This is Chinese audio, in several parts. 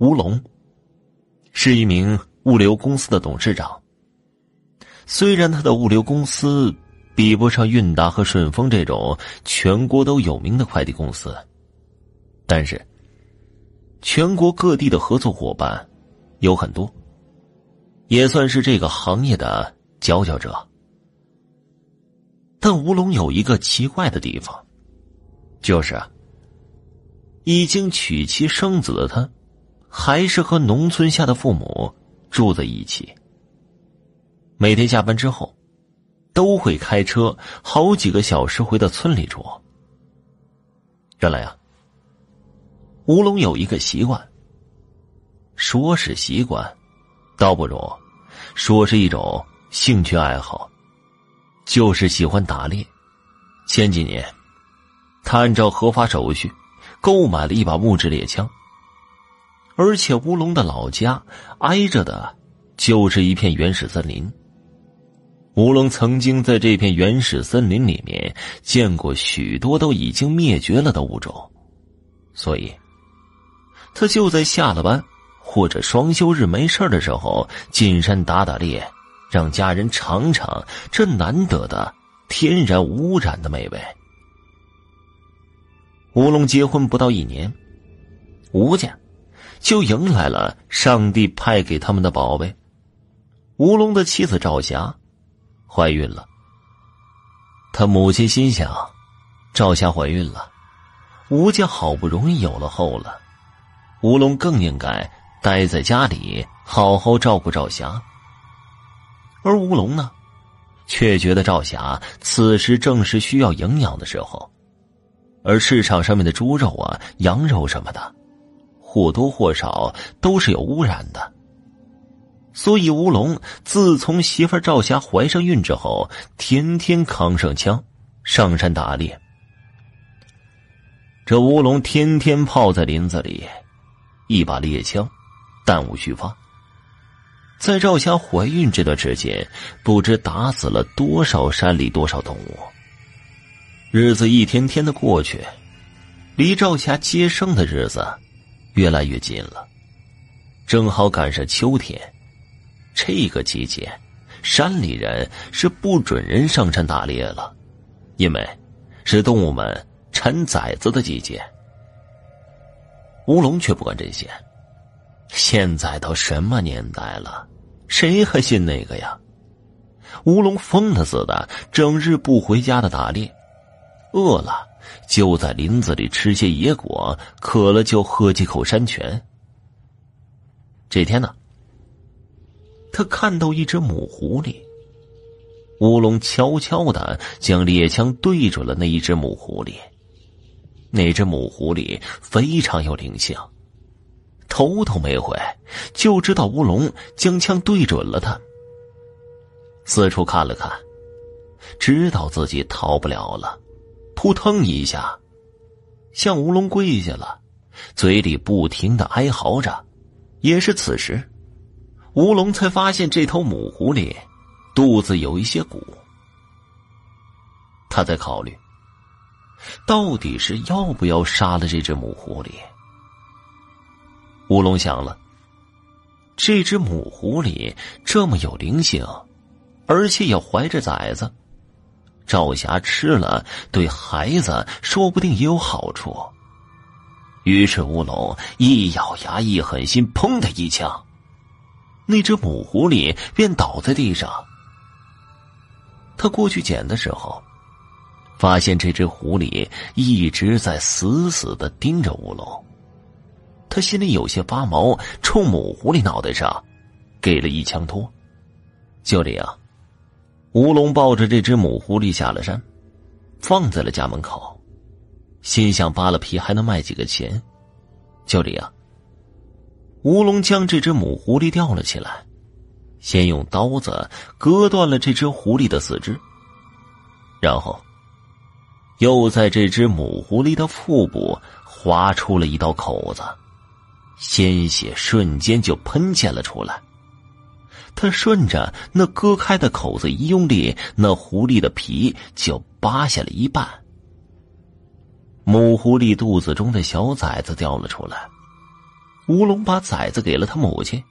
吴龙是一名物流公司的董事长。虽然他的物流公司比不上韵达和顺丰这种全国都有名的快递公司，但是全国各地的合作伙伴有很多，也算是这个行业的佼佼者。但吴龙有一个奇怪的地方，就是已经娶妻生子的他。还是和农村下的父母住在一起。每天下班之后，都会开车好几个小时回到村里住。原来啊，吴龙有一个习惯，说是习惯，倒不如说是一种兴趣爱好，就是喜欢打猎。前几年，他按照合法手续购买了一把木质猎枪。而且乌龙的老家挨着的，就是一片原始森林。乌龙曾经在这片原始森林里面见过许多都已经灭绝了的物种，所以，他就在下了班或者双休日没事的时候进山打打猎，让家人尝尝这难得的天然无染的美味。乌龙结婚不到一年，吴家。就迎来了上帝派给他们的宝贝，吴龙的妻子赵霞怀孕了。他母亲心想，赵霞怀孕了，吴家好不容易有了后了，吴龙更应该待在家里好好照顾赵霞。而吴龙呢，却觉得赵霞此时正是需要营养的时候，而市场上面的猪肉啊、羊肉什么的。或多或少都是有污染的，所以吴龙自从媳妇赵霞怀上孕之后，天天扛上枪上山打猎。这吴龙天天泡在林子里，一把猎枪，弹无虚发。在赵霞怀孕这段时间，不知打死了多少山里多少动物。日子一天天的过去，离赵霞接生的日子。越来越近了，正好赶上秋天。这个季节，山里人是不准人上山打猎了，因为是动物们产崽子的季节。乌龙却不管这些。现在都什么年代了，谁还信那个呀？乌龙疯了似的，整日不回家的打猎，饿了。就在林子里吃些野果，渴了就喝几口山泉。这天呢，他看到一只母狐狸。乌龙悄悄的将猎枪对准了那一只母狐狸。那只母狐狸非常有灵性，头都没回就知道乌龙将枪对准了他。四处看了看，知道自己逃不了了。扑腾一下，向吴龙跪下了，嘴里不停的哀嚎着。也是此时，吴龙才发现这头母狐狸肚子有一些鼓。他在考虑，到底是要不要杀了这只母狐狸。吴龙想了，这只母狐狸这么有灵性，而且也怀着崽子。赵霞吃了，对孩子说不定也有好处。于是乌龙一咬牙，一狠心，砰的一枪，那只母狐狸便倒在地上。他过去捡的时候，发现这只狐狸一直在死死的盯着乌龙。他心里有些发毛，冲母狐狸脑袋上给了一枪托。就这样。吴龙抱着这只母狐狸下了山，放在了家门口，心想扒了皮还能卖几个钱。就这样，吴龙将这只母狐狸吊了起来，先用刀子割断了这只狐狸的四肢，然后又在这只母狐狸的腹部划出了一道口子，鲜血瞬间就喷溅了出来。他顺着那割开的口子一用力，那狐狸的皮就扒下了一半。母狐狸肚子中的小崽子掉了出来。吴龙把崽子给了他母亲，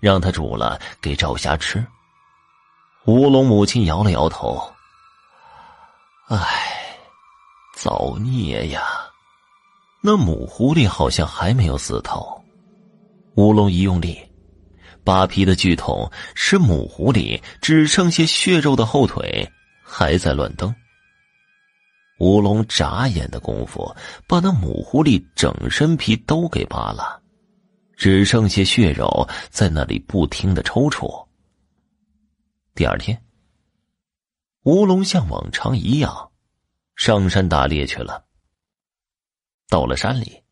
让他煮了给赵霞吃。吴龙母亲摇了摇头：“唉，造孽呀！那母狐狸好像还没有死透。”吴龙一用力，扒皮的锯筒使母狐狸只剩下血肉的后腿还在乱蹬。吴龙眨眼的功夫，把那母狐狸整身皮都给扒了，只剩下血肉在那里不停的抽搐。第二天，吴龙像往常一样上山打猎去了。到了山里，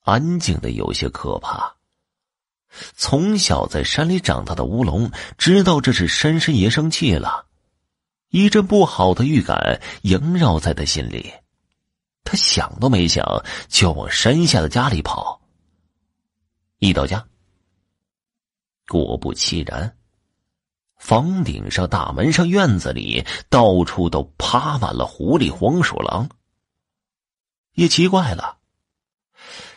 安静的有些可怕。从小在山里长大的乌龙知道这是山神爷生气了。一阵不好的预感萦绕在他心里，他想都没想就往山下的家里跑。一到家，果不其然，房顶上、大门上、院子里，到处都趴满了狐狸、黄鼠狼。也奇怪了，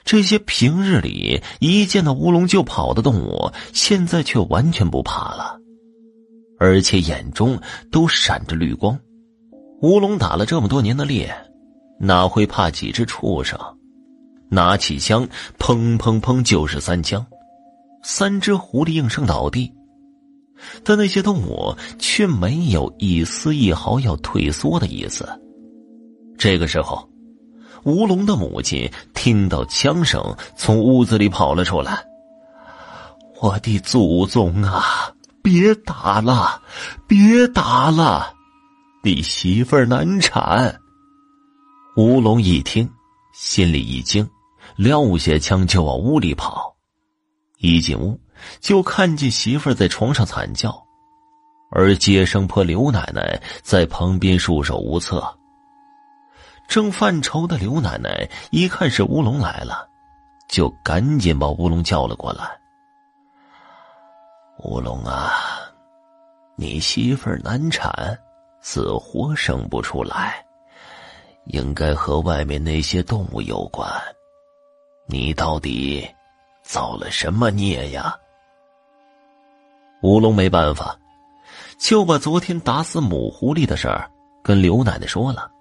这些平日里一见到乌龙就跑的动物，现在却完全不怕了。而且眼中都闪着绿光，乌龙打了这么多年的猎，哪会怕几只畜生？拿起枪，砰砰砰就是三枪，三只狐狸应声倒地，但那些动物却没有一丝一毫要退缩的意思。这个时候，吴龙的母亲听到枪声，从屋子里跑了出来：“我的祖宗啊！”别打了，别打了，你媳妇儿难产。吴龙一听，心里一惊，撂下枪就往屋里跑。一进屋，就看见媳妇儿在床上惨叫，而接生婆刘奶奶在旁边束手无策。正犯愁的刘奶奶一看是乌龙来了，就赶紧把乌龙叫了过来。乌龙啊，你媳妇难产，死活生不出来，应该和外面那些动物有关。你到底造了什么孽呀？乌龙没办法，就把昨天打死母狐狸的事儿跟刘奶奶说了。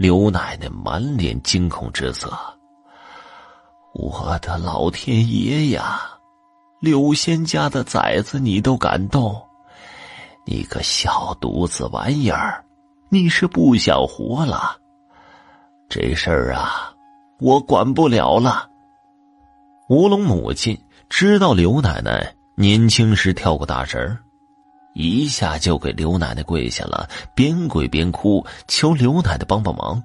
刘奶奶满脸惊恐之色。我的老天爷呀！柳仙家的崽子，你都敢动？你个小犊子玩意儿，你是不想活了？这事儿啊，我管不了了。吴龙母亲知道刘奶奶年轻时跳过大神一下就给刘奶奶跪下了，边跪边哭，求刘奶奶帮帮忙。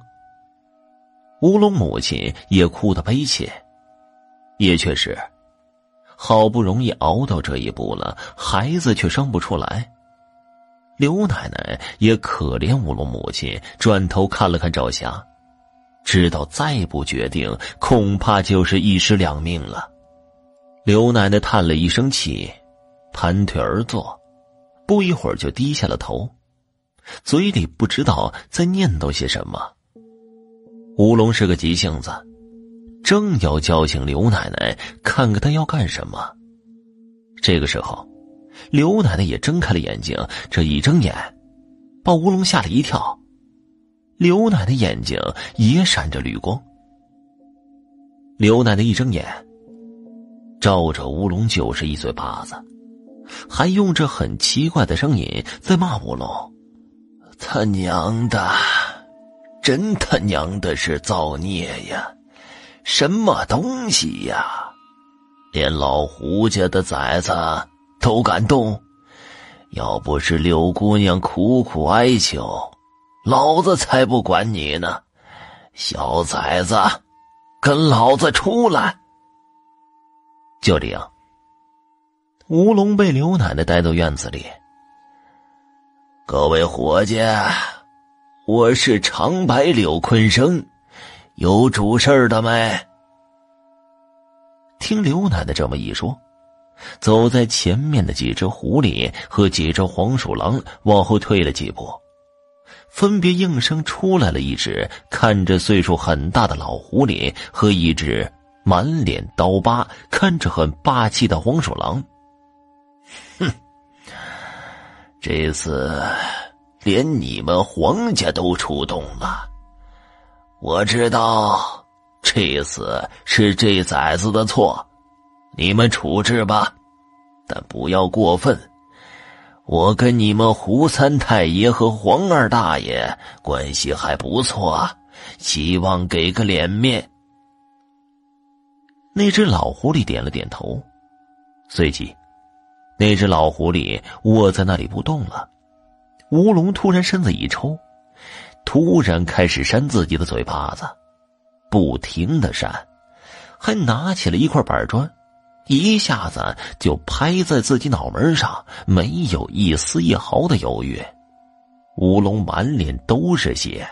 乌龙母亲也哭得悲切，也确实。好不容易熬到这一步了，孩子却生不出来。刘奶奶也可怜乌龙母亲，转头看了看赵霞，知道再不决定，恐怕就是一尸两命了。刘奶奶叹了一声气，盘腿而坐，不一会儿就低下了头，嘴里不知道在念叨些什么。乌龙是个急性子。正要叫醒刘奶奶，看看她要干什么。这个时候，刘奶奶也睁开了眼睛。这一睁眼，把吴龙吓了一跳。刘奶奶眼睛也闪着绿光。刘奶奶一睁眼，照着乌龙就是一嘴巴子，还用着很奇怪的声音在骂乌龙：“他娘的，真他娘的是造孽呀！”什么东西呀！连老胡家的崽子都敢动，要不是柳姑娘苦苦哀求，老子才不管你呢！小崽子，跟老子出来！就这样，吴龙被刘奶奶带到院子里。各位伙计，我是长白柳坤生。有主事儿的没？听刘奶奶这么一说，走在前面的几只狐狸和几只黄鼠狼往后退了几步，分别应声出来了一只看着岁数很大的老狐狸和一只满脸刀疤，看着很霸气的黄鼠狼。哼，这次连你们黄家都出动了，我知道这次是这崽子的错，你们处置吧，但不要过分。我跟你们胡三太爷和黄二大爷关系还不错，希望给个脸面。那只老狐狸点了点头，随即，那只老狐狸卧在那里不动了。乌龙突然身子一抽，突然开始扇自己的嘴巴子，不停的扇，还拿起了一块板砖。一下子就拍在自己脑门上，没有一丝一毫的犹豫。乌龙满脸都是血，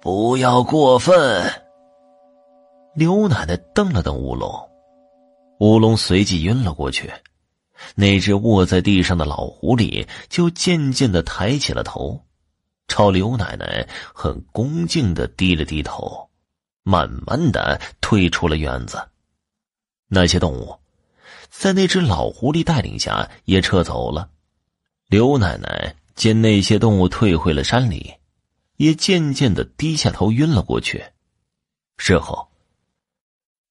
不要过分。刘奶奶瞪了瞪乌龙，乌龙随即晕了过去。那只卧在地上的老狐狸就渐渐的抬起了头，朝刘奶奶很恭敬的低了低头，慢慢的退出了院子。那些动物，在那只老狐狸带领下也撤走了。刘奶奶见那些动物退回了山里，也渐渐的低下头晕了过去。事后，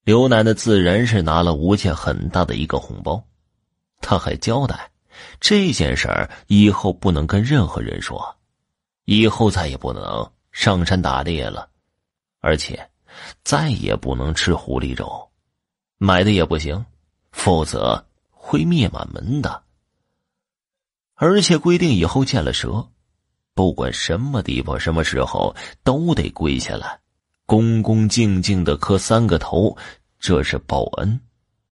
刘奶奶自然是拿了吴倩很大的一个红包，他还交代这件事儿以后不能跟任何人说，以后再也不能上山打猎了，而且再也不能吃狐狸肉。买的也不行，否则会灭满门的。而且规定以后见了蛇，不管什么地方、什么时候，都得跪下来，恭恭敬敬的磕三个头，这是报恩。